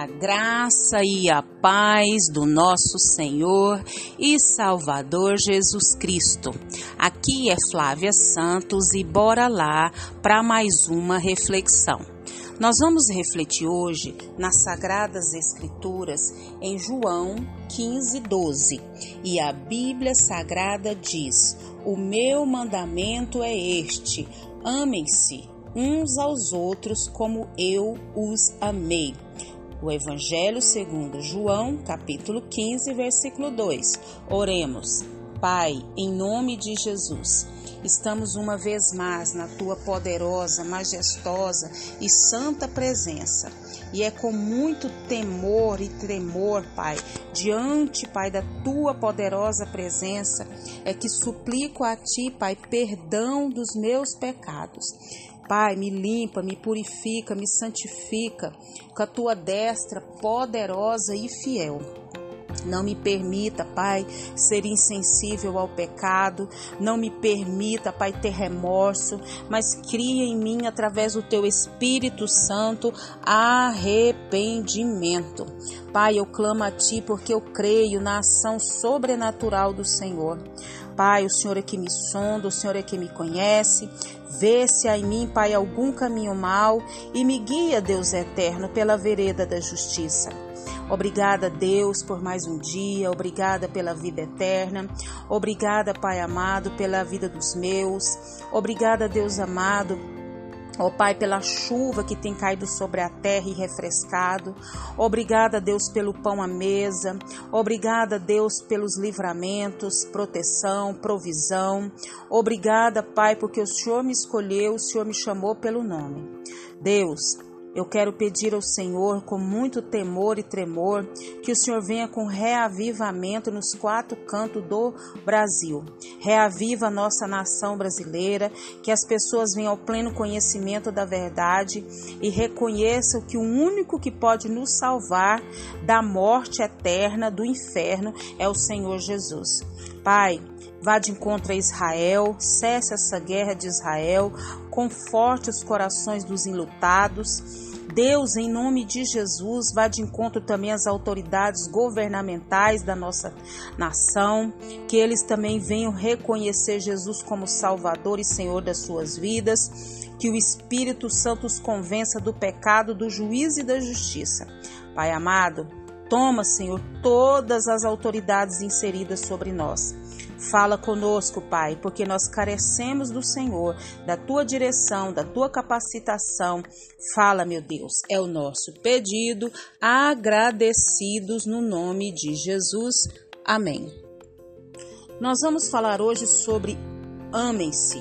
A graça e a paz do nosso Senhor e Salvador Jesus Cristo. Aqui é Flávia Santos e bora lá para mais uma reflexão. Nós vamos refletir hoje nas Sagradas Escrituras em João 15, 12. E a Bíblia Sagrada diz: O meu mandamento é este: amem-se uns aos outros como eu os amei. O Evangelho segundo João, capítulo 15, versículo 2. Oremos. Pai, em nome de Jesus, estamos uma vez mais na tua poderosa, majestosa e santa presença. E é com muito temor e tremor, Pai, diante, Pai, da tua poderosa presença, é que suplico a ti, Pai, perdão dos meus pecados. Pai, me limpa, me purifica, me santifica com a tua destra poderosa e fiel. Não me permita, Pai, ser insensível ao pecado. Não me permita, Pai, ter remorso, mas cria em mim, através do Teu Espírito Santo, arrependimento. Pai, eu clamo a Ti porque eu creio na ação sobrenatural do Senhor. Pai, o Senhor é que me sonda, o Senhor é que me conhece. Vê se há em mim, Pai, algum caminho mau e me guia, Deus eterno, pela vereda da justiça. Obrigada, Deus, por mais um dia. Obrigada pela vida eterna. Obrigada, Pai amado, pela vida dos meus. Obrigada, Deus amado, Ó Pai, pela chuva que tem caído sobre a terra e refrescado. Obrigada, Deus, pelo pão à mesa. Obrigada, Deus, pelos livramentos, proteção, provisão. Obrigada, Pai, porque o Senhor me escolheu, o Senhor me chamou pelo nome. Deus, eu quero pedir ao Senhor, com muito temor e tremor, que o Senhor venha com reavivamento nos quatro cantos do Brasil. Reaviva a nossa nação brasileira, que as pessoas venham ao pleno conhecimento da verdade e reconheçam que o único que pode nos salvar da morte eterna, do inferno, é o Senhor Jesus. Pai, Vá de encontro a Israel, cesse essa guerra de Israel, conforte os corações dos enlutados. Deus, em nome de Jesus, vá de encontro também às autoridades governamentais da nossa nação, que eles também venham reconhecer Jesus como Salvador e Senhor das suas vidas, que o Espírito Santo os convença do pecado, do juízo e da justiça. Pai amado, toma, Senhor, todas as autoridades inseridas sobre nós Fala conosco, Pai, porque nós carecemos do Senhor, da tua direção, da tua capacitação. Fala, meu Deus, é o nosso pedido, agradecidos no nome de Jesus. Amém. Nós vamos falar hoje sobre amem-se.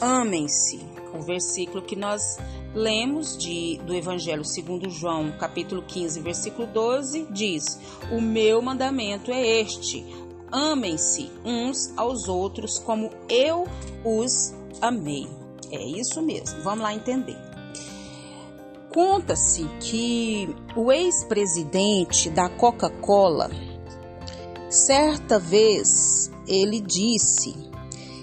Amem-se. O versículo que nós lemos de, do Evangelho segundo João, capítulo 15, versículo 12, diz: O meu mandamento é este: amem-se uns aos outros como eu os amei. É isso mesmo, vamos lá entender. Conta-se que o ex-presidente da Coca-Cola, certa vez, ele disse: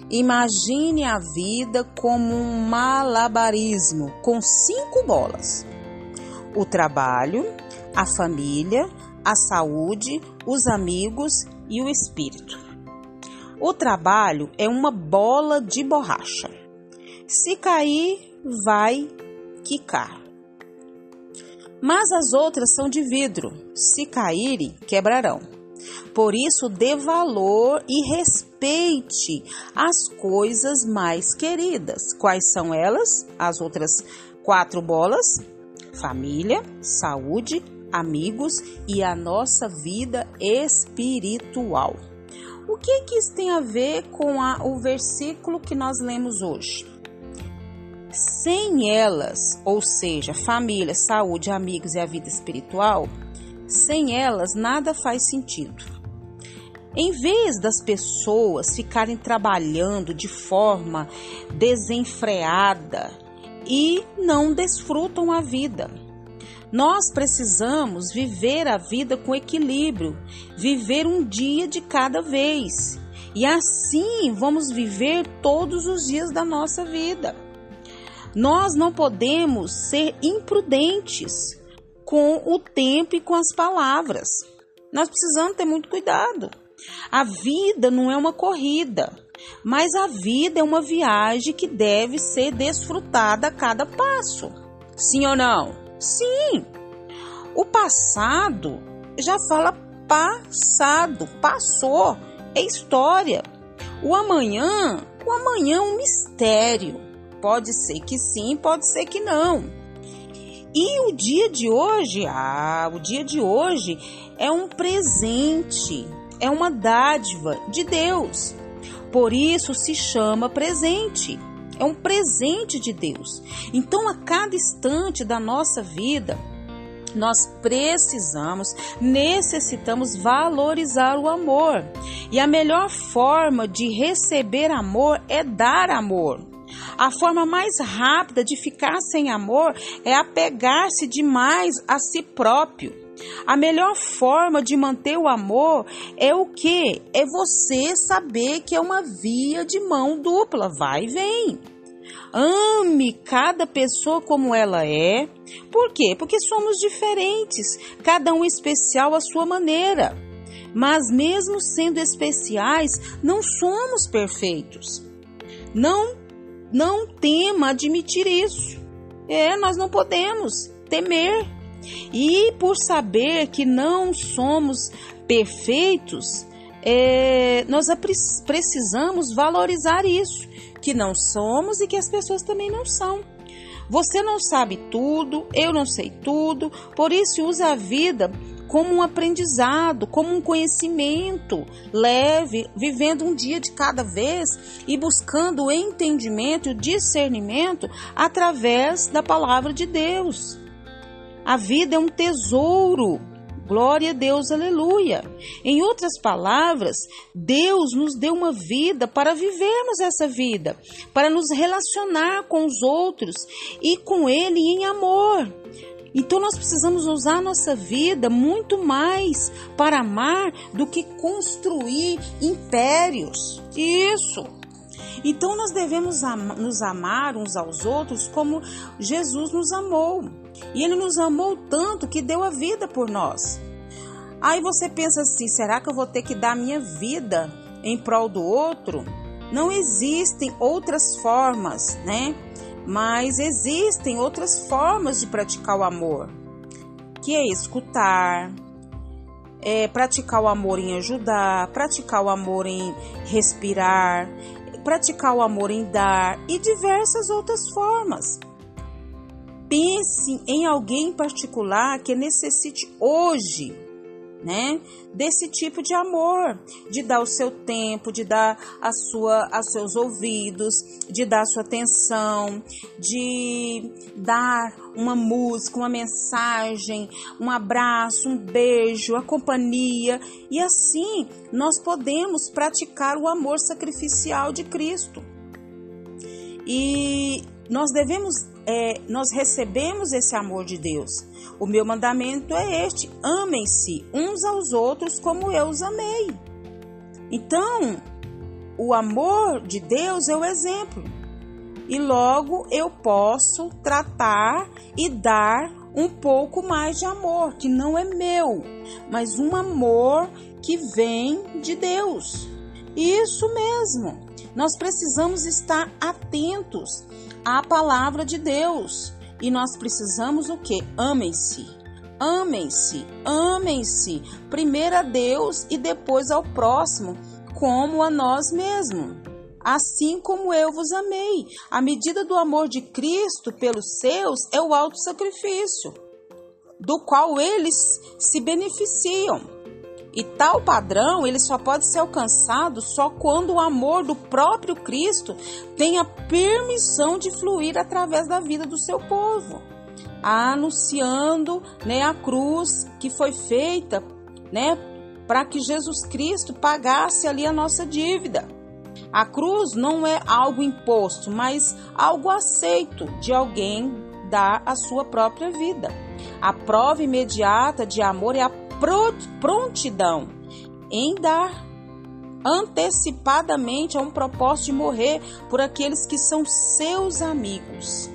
Imagine a vida como um malabarismo com cinco bolas: o trabalho, a família, a saúde, os amigos e o espírito. O trabalho é uma bola de borracha. Se cair, vai quicar. Mas as outras são de vidro. Se caírem, quebrarão. Por isso, dê valor e respeite as coisas mais queridas. Quais são elas? As outras quatro bolas: família, saúde, amigos e a nossa vida espiritual. O que, que isso tem a ver com a, o versículo que nós lemos hoje? Sem elas, ou seja, família, saúde, amigos e a vida espiritual, sem elas nada faz sentido. Em vez das pessoas ficarem trabalhando de forma desenfreada e não desfrutam a vida, nós precisamos viver a vida com equilíbrio, viver um dia de cada vez. E assim vamos viver todos os dias da nossa vida. Nós não podemos ser imprudentes, com o tempo e com as palavras. Nós precisamos ter muito cuidado. A vida não é uma corrida, mas a vida é uma viagem que deve ser desfrutada a cada passo. Sim ou não? Sim. O passado já fala passado, passou, é história. O amanhã, o amanhã é um mistério. Pode ser que sim, pode ser que não. E o dia de hoje, ah, o dia de hoje é um presente, é uma dádiva de Deus. Por isso se chama presente. É um presente de Deus. Então, a cada instante da nossa vida, nós precisamos, necessitamos valorizar o amor. E a melhor forma de receber amor é dar amor. A forma mais rápida de ficar sem amor é apegar-se demais a si próprio. A melhor forma de manter o amor é o que? É você saber que é uma via de mão dupla, vai e vem. Ame cada pessoa como ela é. Por quê? Porque somos diferentes, cada um especial à sua maneira. Mas mesmo sendo especiais, não somos perfeitos. Não não tema admitir isso. É, nós não podemos temer. E por saber que não somos perfeitos, é, nós precisamos valorizar isso que não somos e que as pessoas também não são. Você não sabe tudo, eu não sei tudo, por isso usa a vida como um aprendizado, como um conhecimento leve, vivendo um dia de cada vez e buscando o entendimento e o discernimento através da palavra de Deus. A vida é um tesouro Glória a Deus, aleluia. Em outras palavras, Deus nos deu uma vida para vivermos essa vida, para nos relacionar com os outros e com Ele em amor. Então nós precisamos usar nossa vida muito mais para amar do que construir impérios. Isso. Então nós devemos nos amar uns aos outros como Jesus nos amou. E ele nos amou tanto que deu a vida por nós. Aí você pensa assim: será que eu vou ter que dar minha vida em prol do outro? Não existem outras formas, né? Mas existem outras formas de praticar o amor, que é escutar, é praticar o amor em ajudar, praticar o amor em respirar, praticar o amor em dar e diversas outras formas. Pense em alguém particular que necessite hoje, né, desse tipo de amor, de dar o seu tempo, de dar a sua, a seus ouvidos, de dar a sua atenção, de dar uma música, uma mensagem, um abraço, um beijo, a companhia, e assim nós podemos praticar o amor sacrificial de Cristo. E nós devemos, é, nós recebemos esse amor de Deus. O meu mandamento é este: amem-se uns aos outros como eu os amei. Então, o amor de Deus é o exemplo. E logo eu posso tratar e dar um pouco mais de amor, que não é meu, mas um amor que vem de Deus. Isso mesmo. Nós precisamos estar atentos à palavra de Deus. E nós precisamos o que? Amem-se. Amem-se, amem-se. Primeiro a Deus e depois ao próximo, como a nós mesmos. Assim como eu vos amei. A medida do amor de Cristo pelos seus é o alto sacrifício, do qual eles se beneficiam. E tal padrão ele só pode ser alcançado só quando o amor do próprio Cristo tem a permissão de fluir através da vida do seu povo, anunciando né, a cruz que foi feita né, para que Jesus Cristo pagasse ali a nossa dívida. A cruz não é algo imposto, mas algo aceito de alguém dar a sua própria vida. A prova imediata de amor é a prontidão em dar antecipadamente a um propósito de morrer por aqueles que são seus amigos.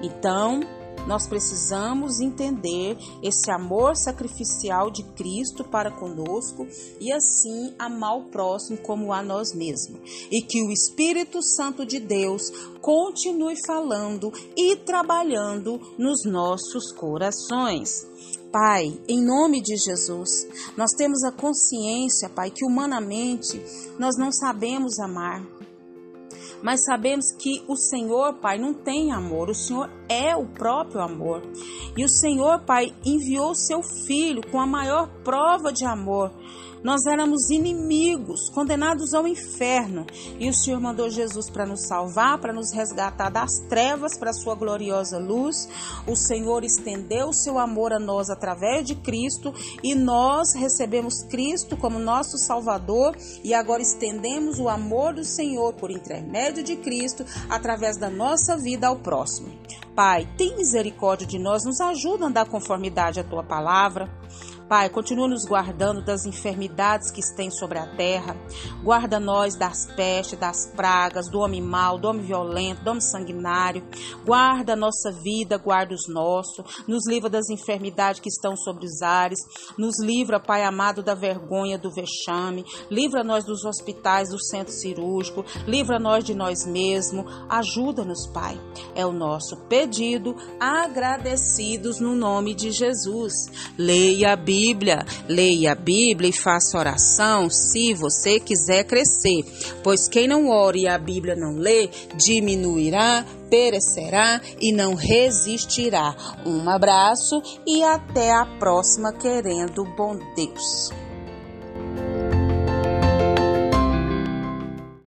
Então, nós precisamos entender esse amor sacrificial de Cristo para conosco e assim amar o próximo como a nós mesmos. E que o Espírito Santo de Deus continue falando e trabalhando nos nossos corações. Pai, em nome de Jesus, nós temos a consciência, Pai, que humanamente nós não sabemos amar. Mas sabemos que o Senhor, Pai, não tem amor, o Senhor é o próprio amor. E o Senhor, Pai, enviou seu filho com a maior prova de amor nós éramos inimigos, condenados ao inferno, e o Senhor mandou Jesus para nos salvar, para nos resgatar das trevas para a sua gloriosa luz. O Senhor estendeu o seu amor a nós através de Cristo e nós recebemos Cristo como nosso Salvador e agora estendemos o amor do Senhor por intermédio de Cristo através da nossa vida ao próximo. Pai, tem misericórdia de nós, nos ajuda a andar conformidade à tua palavra. Pai, continua nos guardando das enfermidades que estão sobre a terra. Guarda nós das pestes, das pragas, do homem mau, do homem violento, do homem sanguinário. Guarda a nossa vida, guarda os nossos. Nos livra das enfermidades que estão sobre os ares. Nos livra, Pai amado, da vergonha, do vexame. Livra nós dos hospitais, do centro cirúrgico. Livra nós de nós mesmos. Ajuda-nos, Pai. É o nosso pedido, agradecidos no nome de Jesus. Leia a Bíblia Bíblia, leia a Bíblia e faça oração se você quiser crescer, pois quem não ora e a Bíblia não lê, diminuirá, perecerá e não resistirá. Um abraço e até a próxima, querendo bom Deus.